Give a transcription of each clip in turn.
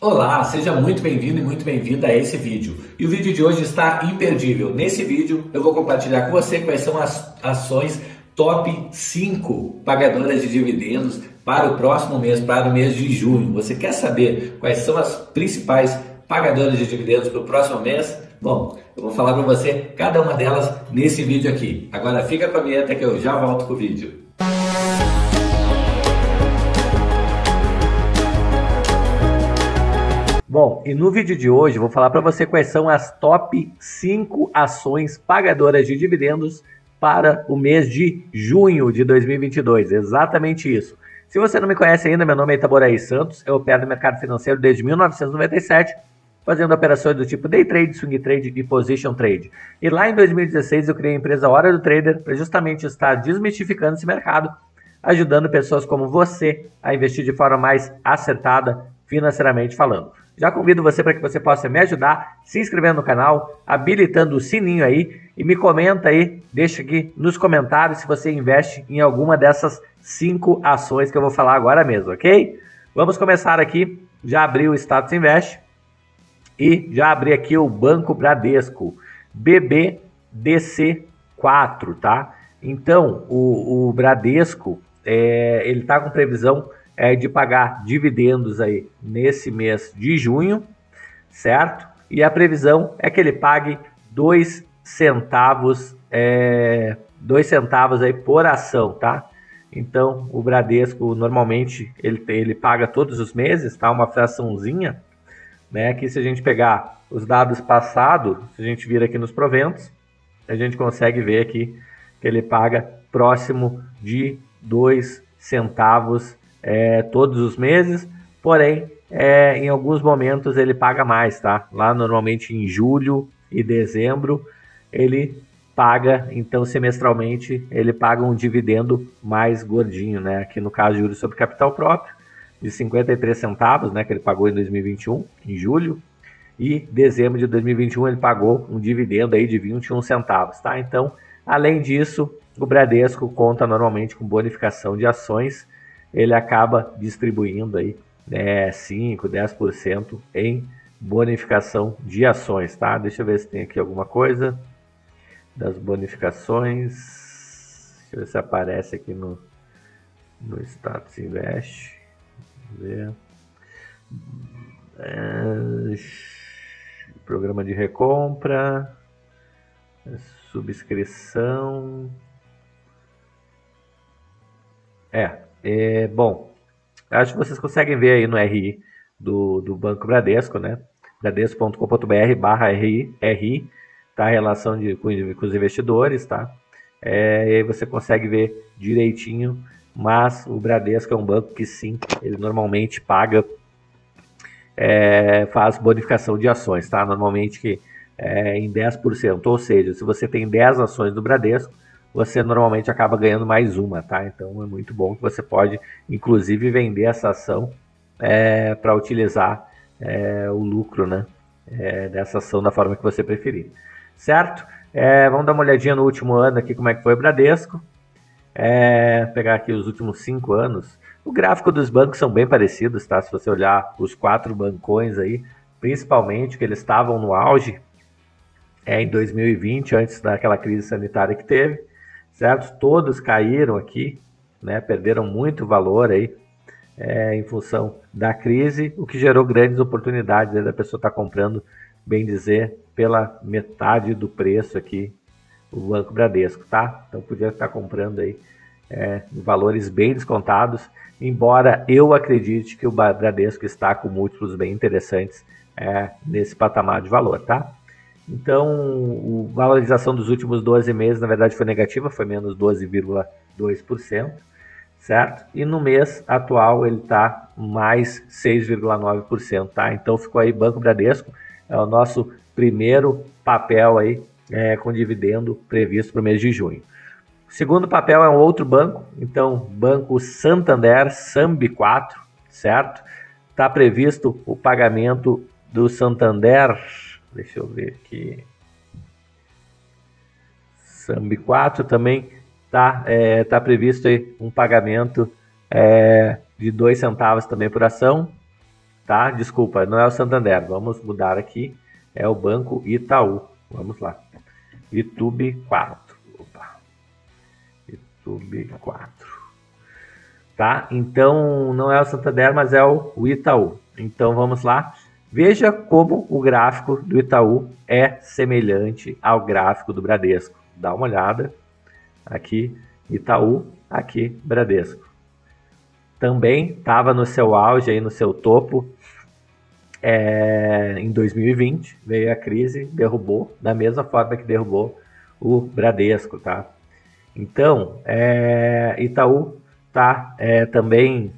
Olá, seja muito bem-vindo e muito bem-vinda a esse vídeo. E o vídeo de hoje está imperdível. Nesse vídeo eu vou compartilhar com você quais são as ações top 5 pagadoras de dividendos para o próximo mês, para o mês de junho. Você quer saber quais são as principais pagadoras de dividendos para o próximo mês? Bom, eu vou falar para você cada uma delas nesse vídeo aqui. Agora fica com a vinheta que eu já volto com o vídeo. Bom, e no vídeo de hoje vou falar para você quais são as top 5 ações pagadoras de dividendos para o mês de junho de 2022. Exatamente isso. Se você não me conhece ainda, meu nome é Itaboraí Santos, eu opero no mercado financeiro desde 1997, fazendo operações do tipo day trade, swing trade e position trade. E lá em 2016 eu criei a empresa Hora do Trader para justamente estar desmistificando esse mercado, ajudando pessoas como você a investir de forma mais acertada financeiramente falando. Já convido você para que você possa me ajudar se inscrevendo no canal, habilitando o sininho aí e me comenta aí, deixa aqui nos comentários se você investe em alguma dessas cinco ações que eu vou falar agora mesmo, ok? Vamos começar aqui. Já abri o Status Invest e já abri aqui o Banco Bradesco, BBDC4, tá? Então, o, o Bradesco, é, ele está com previsão é, de pagar dividendos aí nesse mês de junho, certo? E a previsão é que ele pague dois centavos, é, dois centavos aí por ação, tá? Então o Bradesco normalmente ele, ele paga todos os meses, tá? Uma fraçãozinha, né? Que se a gente pegar os dados passados, se a gente vir aqui nos proventos, a gente consegue ver aqui que ele paga próximo de dois centavos é, todos os meses, porém, é, em alguns momentos ele paga mais, tá? Lá normalmente em julho e dezembro ele paga, então semestralmente ele paga um dividendo mais gordinho, né? Aqui no caso juros sobre capital próprio de 53 centavos, né? Que ele pagou em 2021, em julho, e dezembro de 2021 ele pagou um dividendo aí de 21 centavos, tá? Então, além disso, o Bradesco conta normalmente com bonificação de ações ele acaba distribuindo aí né, 5, 10% em bonificação de ações, tá? Deixa eu ver se tem aqui alguma coisa das bonificações. Deixa eu ver se aparece aqui no, no Status Invest. Ver. É, programa de recompra, subscrição. É, é, bom, acho que vocês conseguem ver aí no RI do, do Banco Bradesco, né? bradesco.com.br barra RI, RI, tá? A relação de, com, com os investidores, tá? É, e aí você consegue ver direitinho, mas o Bradesco é um banco que sim, ele normalmente paga, é, faz bonificação de ações, tá? Normalmente que é, em 10%, ou seja, se você tem 10 ações do Bradesco, você normalmente acaba ganhando mais uma, tá? Então é muito bom que você pode, inclusive, vender essa ação é, para utilizar é, o lucro, né? É, dessa ação da forma que você preferir, certo? É, vamos dar uma olhadinha no último ano aqui como é que foi o Bradesco. É, pegar aqui os últimos cinco anos. O gráfico dos bancos são bem parecidos, tá? Se você olhar os quatro bancões aí, principalmente que eles estavam no auge é, em 2020, antes daquela crise sanitária que teve certo? Todos caíram aqui, né? Perderam muito valor aí é, em função da crise, o que gerou grandes oportunidades né, da pessoa estar tá comprando, bem dizer, pela metade do preço aqui o Banco Bradesco, tá? Então podia estar comprando aí é, valores bem descontados, embora eu acredite que o Bradesco está com múltiplos bem interessantes é, nesse patamar de valor, tá? Então, a valorização dos últimos 12 meses, na verdade, foi negativa, foi menos 12,2%, certo? E no mês atual ele está mais 6,9%, tá? Então ficou aí Banco Bradesco, é o nosso primeiro papel aí é, com dividendo previsto para o mês de junho. O segundo papel é um outro banco, então Banco Santander, SAMB 4, certo? Está previsto o pagamento do Santander Deixa eu ver aqui. Sambi 4 também está é, tá previsto aí um pagamento é, de 2 centavos também por ação. tá? Desculpa, não é o Santander. Vamos mudar aqui. É o Banco Itaú. Vamos lá. YouTube 4. Opa. YouTube 4. Tá? Então, não é o Santander, mas é o Itaú. Então, vamos lá. Veja como o gráfico do Itaú é semelhante ao gráfico do Bradesco. Dá uma olhada. Aqui, Itaú, aqui, Bradesco também estava no seu auge, aí no seu topo é, em 2020. Veio a crise, derrubou, da mesma forma que derrubou o Bradesco, tá? Então, é, Itaú tá é, também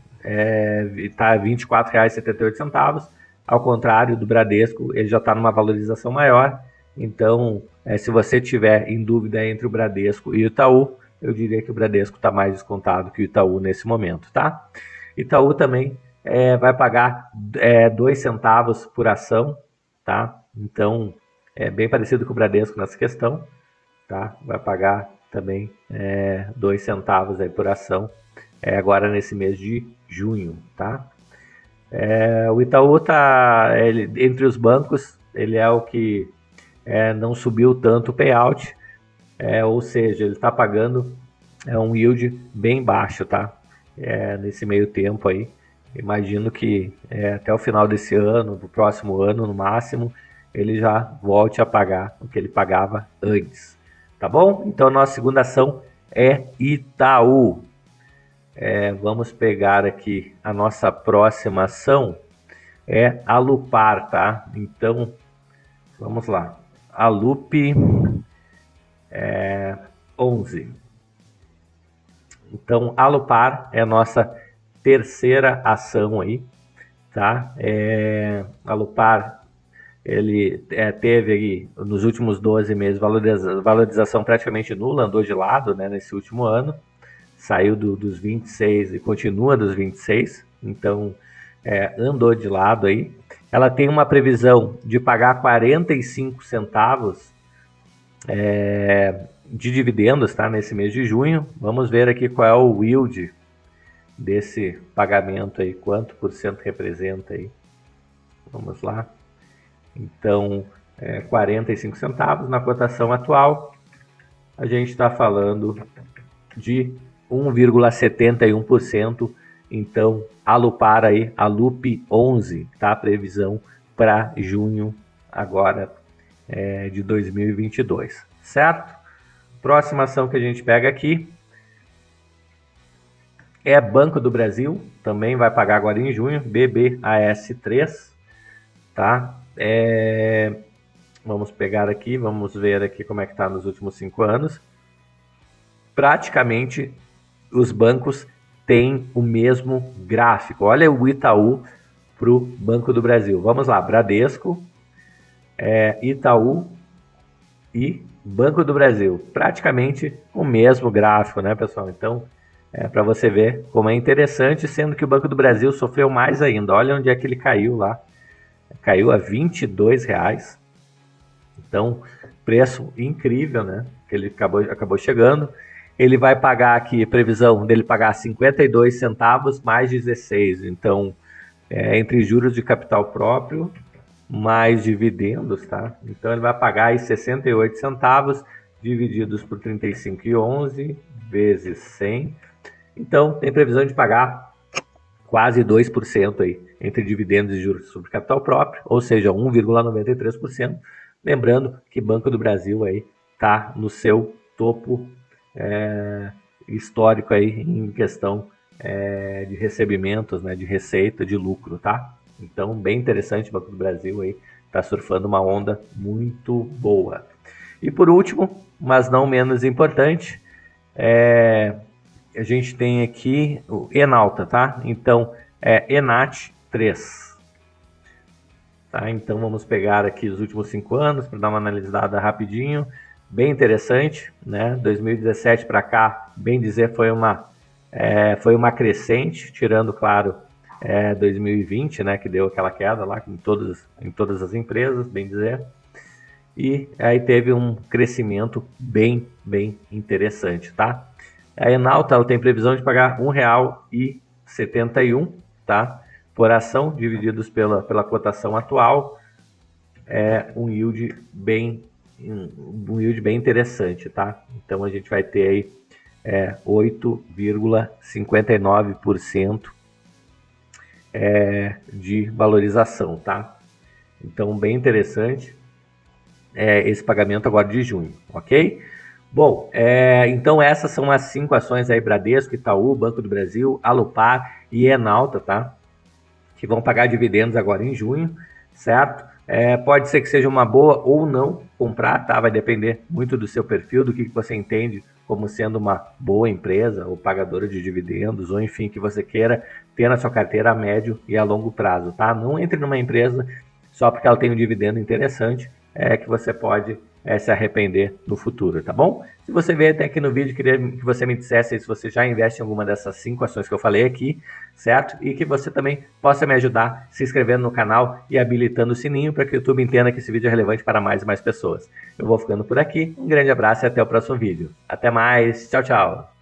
está é, R$ 24,78, ao contrário do Bradesco, ele já está numa valorização maior. Então, é, se você tiver em dúvida entre o Bradesco e o Itaú, eu diria que o Bradesco está mais descontado que o Itaú nesse momento, tá? Itaú também é, vai pagar é, dois centavos por ação, tá? Então, é bem parecido com o Bradesco nessa questão, tá? Vai pagar também é, dois centavos aí por ação, é, agora nesse mês de junho, tá? É, o Itaú tá ele, entre os bancos, ele é o que é, não subiu tanto o payout, é, ou seja, ele está pagando é um yield bem baixo, tá? É, nesse meio tempo aí. Imagino que é, até o final desse ano, do próximo ano no máximo, ele já volte a pagar o que ele pagava antes. Tá bom? Então, nossa segunda ação é Itaú. É, vamos pegar aqui a nossa próxima ação, é a Lupar, tá? Então, vamos lá. A Lup é, 11. Então, Alupar é a nossa terceira ação aí, tá? É, Alupar, ele é, teve aí, nos últimos 12 meses, valoriza, valorização praticamente nula, andou de lado, né, nesse último ano, saiu do, dos 26 e continua dos 26, então é, andou de lado aí. Ela tem uma previsão de pagar 45 centavos é, de dividendos tá, nesse mês de junho. Vamos ver aqui qual é o yield desse pagamento aí, quanto por cento representa aí. Vamos lá. Então, é, 45 centavos na cotação atual. A gente está falando de 1,71%. Então, a Lupar aí, a Lup 11, tá? A previsão para junho agora é, de 2022, certo? Próxima ação que a gente pega aqui é Banco do Brasil, também vai pagar agora em junho, BBAS3, tá? É... Vamos pegar aqui, vamos ver aqui como é que está nos últimos cinco anos. Praticamente os bancos têm o mesmo gráfico. Olha o Itaú para o Banco do Brasil. Vamos lá, Bradesco, é, Itaú e Banco do Brasil. Praticamente o mesmo gráfico, né, pessoal? Então, é para você ver como é interessante, sendo que o Banco do Brasil sofreu mais ainda. Olha onde é que ele caiu lá. Caiu a 22 reais. Então, preço incrível, né? Que ele acabou, acabou chegando. Ele vai pagar aqui, previsão dele pagar 52 centavos mais 16. Então, é, entre juros de capital próprio mais dividendos, tá? Então ele vai pagar aí 68 centavos divididos por 35,11 vezes 100. Então tem previsão de pagar quase 2% aí entre dividendos e juros sobre capital próprio, ou seja, 1,93%. Lembrando que Banco do Brasil aí tá no seu topo é, histórico aí em questão é, de recebimentos, né, de receita, de lucro, tá? Então, bem interessante o Banco do Brasil aí, está surfando uma onda muito boa. E por último, mas não menos importante, é, a gente tem aqui o Enalta, tá? Então, é Enat 3. Tá? Então, vamos pegar aqui os últimos cinco anos para dar uma analisada rapidinho. Bem interessante, né? 2017 para cá, bem dizer, foi uma, é, foi uma crescente, tirando, claro, é, 2020, né, que deu aquela queda lá em todas, em todas as empresas, bem dizer. E aí teve um crescimento bem, bem interessante, tá? A Enalta ela tem previsão de pagar R$ 1,71, tá? por ação, divididos pela, pela cotação atual, é um yield bem um yield bem interessante, tá? Então a gente vai ter aí é, 8,59% é, de valorização, tá? Então bem interessante é, esse pagamento agora de junho, ok? Bom, é, então essas são as cinco ações aí, Bradesco, Itaú, Banco do Brasil, Alupar e Enalta, tá? Que vão pagar dividendos agora em junho, certo? É, pode ser que seja uma boa ou não comprar, tá? Vai depender muito do seu perfil, do que, que você entende como sendo uma boa empresa ou pagadora de dividendos, ou enfim, que você queira ter na sua carteira a médio e a longo prazo, tá? Não entre numa empresa só porque ela tem um dividendo interessante, é que você pode é, se arrepender no futuro, tá bom? Se você veio até aqui no vídeo, queria que você me dissesse se você já investe em alguma dessas cinco ações que eu falei aqui, certo? E que você também possa me ajudar se inscrevendo no canal e habilitando o sininho para que o YouTube entenda que esse vídeo é relevante para mais e mais pessoas. Eu vou ficando por aqui, um grande abraço e até o próximo vídeo. Até mais, tchau, tchau!